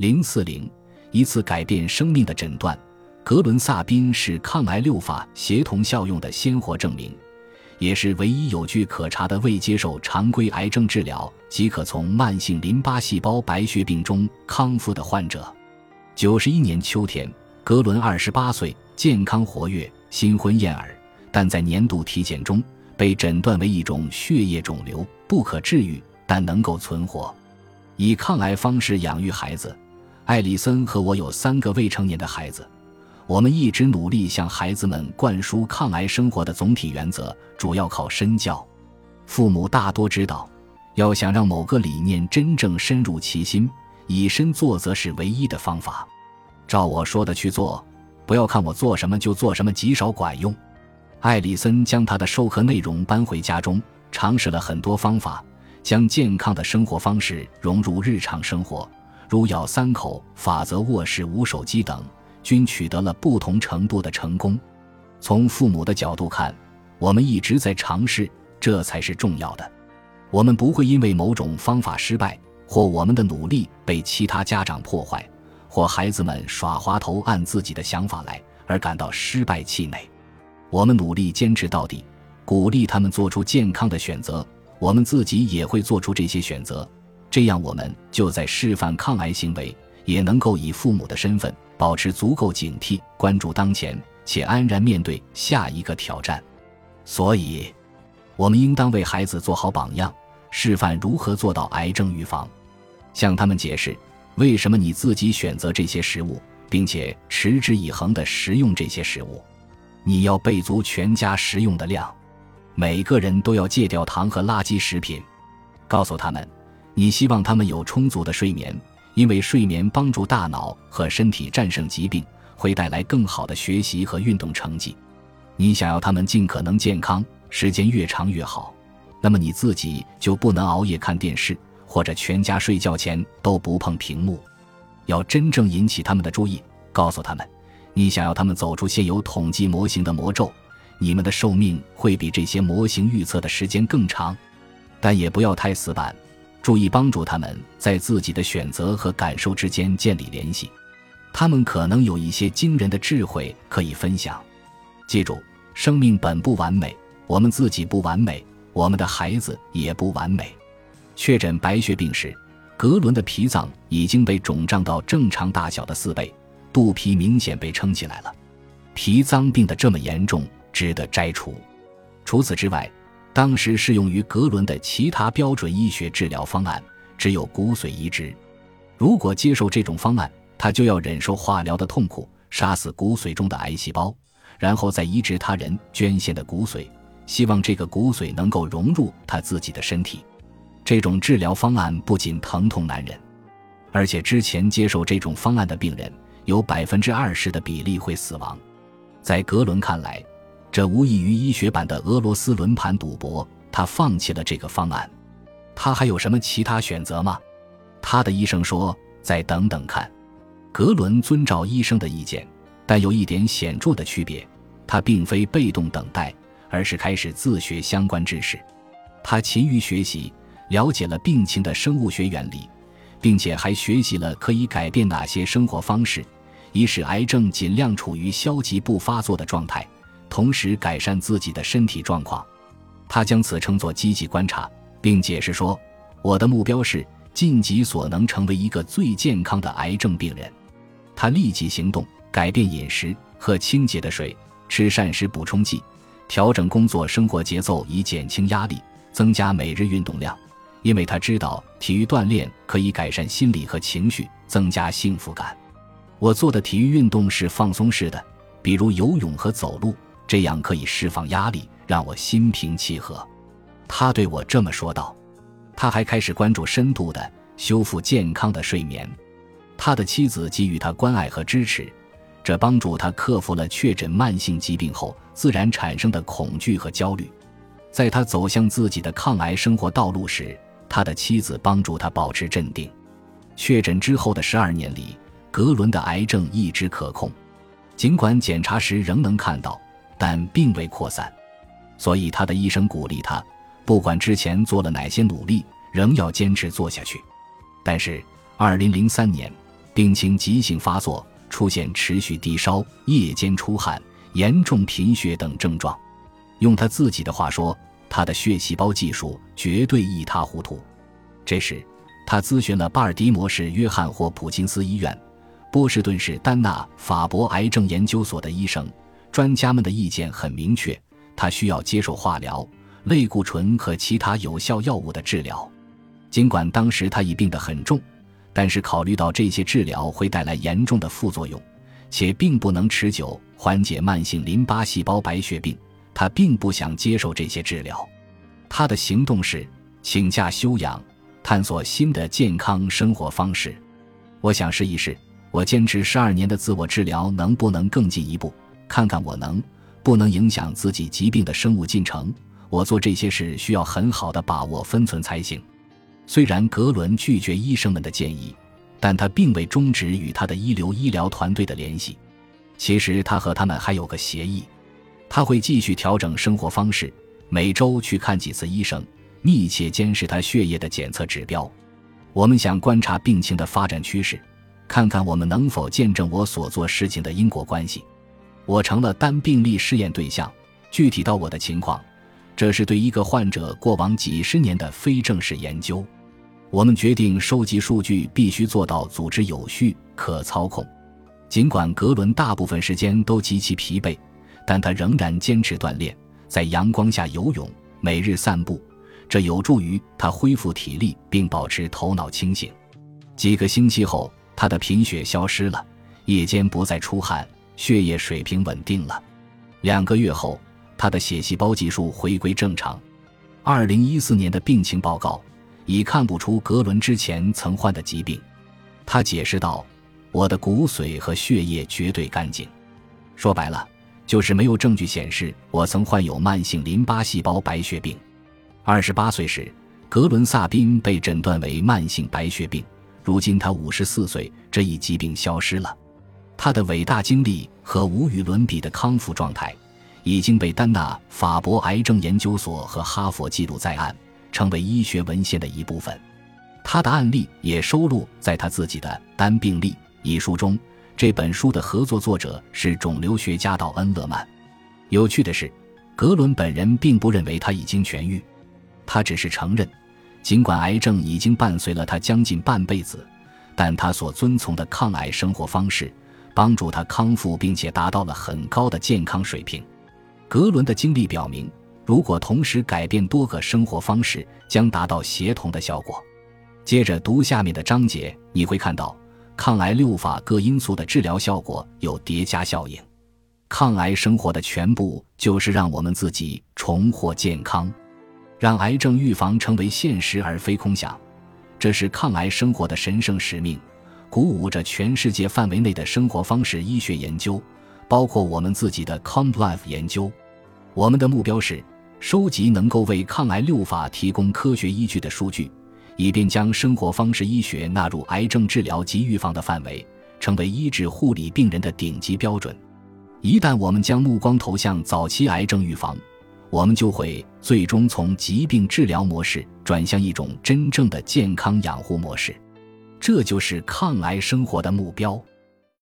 零四零，一次改变生命的诊断。格伦萨宾是抗癌六法协同效用的鲜活证明，也是唯一有据可查的未接受常规癌症治疗即可从慢性淋巴细胞白血病中康复的患者。九十一年秋天，格伦二十八岁，健康活跃，新婚燕尔，但在年度体检中被诊断为一种血液肿瘤，不可治愈，但能够存活。以抗癌方式养育孩子。艾里森和我有三个未成年的孩子，我们一直努力向孩子们灌输抗癌生活的总体原则，主要靠身教。父母大多知道，要想让某个理念真正深入其心，以身作则是唯一的方法。照我说的去做，不要看我做什么就做什么，极少管用。艾里森将他的授课内容搬回家中，尝试了很多方法，将健康的生活方式融入日常生活。如咬三口、法则卧室无手机等，均取得了不同程度的成功。从父母的角度看，我们一直在尝试，这才是重要的。我们不会因为某种方法失败，或我们的努力被其他家长破坏，或孩子们耍滑头按自己的想法来而感到失败气馁。我们努力坚持到底，鼓励他们做出健康的选择，我们自己也会做出这些选择。这样，我们就在示范抗癌行为，也能够以父母的身份保持足够警惕，关注当前，且安然面对下一个挑战。所以，我们应当为孩子做好榜样，示范如何做到癌症预防，向他们解释为什么你自己选择这些食物，并且持之以恒地食用这些食物。你要备足全家食用的量，每个人都要戒掉糖和垃圾食品。告诉他们。你希望他们有充足的睡眠，因为睡眠帮助大脑和身体战胜疾病，会带来更好的学习和运动成绩。你想要他们尽可能健康，时间越长越好。那么你自己就不能熬夜看电视，或者全家睡觉前都不碰屏幕。要真正引起他们的注意，告诉他们，你想要他们走出现有统计模型的魔咒，你们的寿命会比这些模型预测的时间更长，但也不要太死板。注意帮助他们在自己的选择和感受之间建立联系，他们可能有一些惊人的智慧可以分享。记住，生命本不完美，我们自己不完美，我们的孩子也不完美。确诊白血病时，格伦的脾脏已经被肿胀到正常大小的四倍，肚皮明显被撑起来了。脾脏病的这么严重，值得摘除。除此之外。当时适用于格伦的其他标准医学治疗方案只有骨髓移植。如果接受这种方案，他就要忍受化疗的痛苦，杀死骨髓中的癌细胞，然后再移植他人捐献的骨髓，希望这个骨髓能够融入他自己的身体。这种治疗方案不仅疼痛难忍，而且之前接受这种方案的病人有百分之二十的比例会死亡。在格伦看来。这无异于医学版的俄罗斯轮盘赌博。他放弃了这个方案。他还有什么其他选择吗？他的医生说：“再等等看。”格伦遵照医生的意见，但有一点显著的区别：他并非被动等待，而是开始自学相关知识。他勤于学习，了解了病情的生物学原理，并且还学习了可以改变哪些生活方式，以使癌症尽量处于消极不发作的状态。同时改善自己的身体状况，他将此称作积极观察，并解释说：“我的目标是尽己所能成为一个最健康的癌症病人。”他立即行动，改变饮食，喝清洁的水，吃膳食补充剂，调整工作生活节奏以减轻压力，增加每日运动量，因为他知道体育锻炼可以改善心理和情绪，增加幸福感。我做的体育运动是放松式的，比如游泳和走路。这样可以释放压力，让我心平气和。他对我这么说道。他还开始关注深度的修复健康的睡眠。他的妻子给予他关爱和支持，这帮助他克服了确诊慢性疾病后自然产生的恐惧和焦虑。在他走向自己的抗癌生活道路时，他的妻子帮助他保持镇定。确诊之后的十二年里，格伦的癌症一直可控，尽管检查时仍能看到。但并未扩散，所以他的医生鼓励他，不管之前做了哪些努力，仍要坚持做下去。但是，二零零三年，病情急性发作，出现持续低烧、夜间出汗、严重贫血等症状。用他自己的话说，他的血细胞技术绝对一塌糊涂。这时，他咨询了巴尔的摩市约翰霍普金斯医院、波士顿市丹纳法伯癌症研究所的医生，专家们的意见很明确，他需要接受化疗、类固醇和其他有效药物的治疗。尽管当时他已病得很重。但是，考虑到这些治疗会带来严重的副作用，且并不能持久缓解慢性淋巴细胞白血病，他并不想接受这些治疗。他的行动是请假休养，探索新的健康生活方式。我想试一试，我坚持十二年的自我治疗能不能更进一步，看看我能不能影响自己疾病的生物进程。我做这些事需要很好的把握分寸才行。虽然格伦拒绝医生们的建议，但他并未终止与他的一流医疗团队的联系。其实他和他们还有个协议，他会继续调整生活方式，每周去看几次医生，密切监视他血液的检测指标。我们想观察病情的发展趋势，看看我们能否见证我所做事情的因果关系。我成了单病例试验对象。具体到我的情况，这是对一个患者过往几十年的非正式研究。我们决定收集数据必须做到组织有序、可操控。尽管格伦大部分时间都极其疲惫，但他仍然坚持锻炼，在阳光下游泳，每日散步，这有助于他恢复体力并保持头脑清醒。几个星期后，他的贫血消失了，夜间不再出汗，血液水平稳定了。两个月后，他的血细胞计数回归正常。二零一四年的病情报告。已看不出格伦之前曾患的疾病，他解释道：“我的骨髓和血液绝对干净。说白了，就是没有证据显示我曾患有慢性淋巴细胞白血病。”二十八岁时，格伦·萨宾被诊断为慢性白血病。如今他五十四岁，这一疾病消失了。他的伟大经历和无与伦比的康复状态，已经被丹纳法伯癌症研究所和哈佛记录在案。成为医学文献的一部分，他的案例也收录在他自己的《单病例》一书中。这本书的合作作者是肿瘤学家道恩·勒曼。有趣的是，格伦本人并不认为他已经痊愈，他只是承认，尽管癌症已经伴随了他将近半辈子，但他所遵从的抗癌生活方式帮助他康复，并且达到了很高的健康水平。格伦的经历表明。如果同时改变多个生活方式，将达到协同的效果。接着读下面的章节，你会看到抗癌六法各因素的治疗效果有叠加效应。抗癌生活的全部就是让我们自己重获健康，让癌症预防成为现实而非空想。这是抗癌生活的神圣使命，鼓舞着全世界范围内的生活方式医学研究，包括我们自己的 CompLife 研究。我们的目标是。收集能够为抗癌六法提供科学依据的数据，以便将生活方式医学纳入癌症治疗及预防的范围，成为医治护理病人的顶级标准。一旦我们将目光投向早期癌症预防，我们就会最终从疾病治疗模式转向一种真正的健康养护模式。这就是抗癌生活的目标。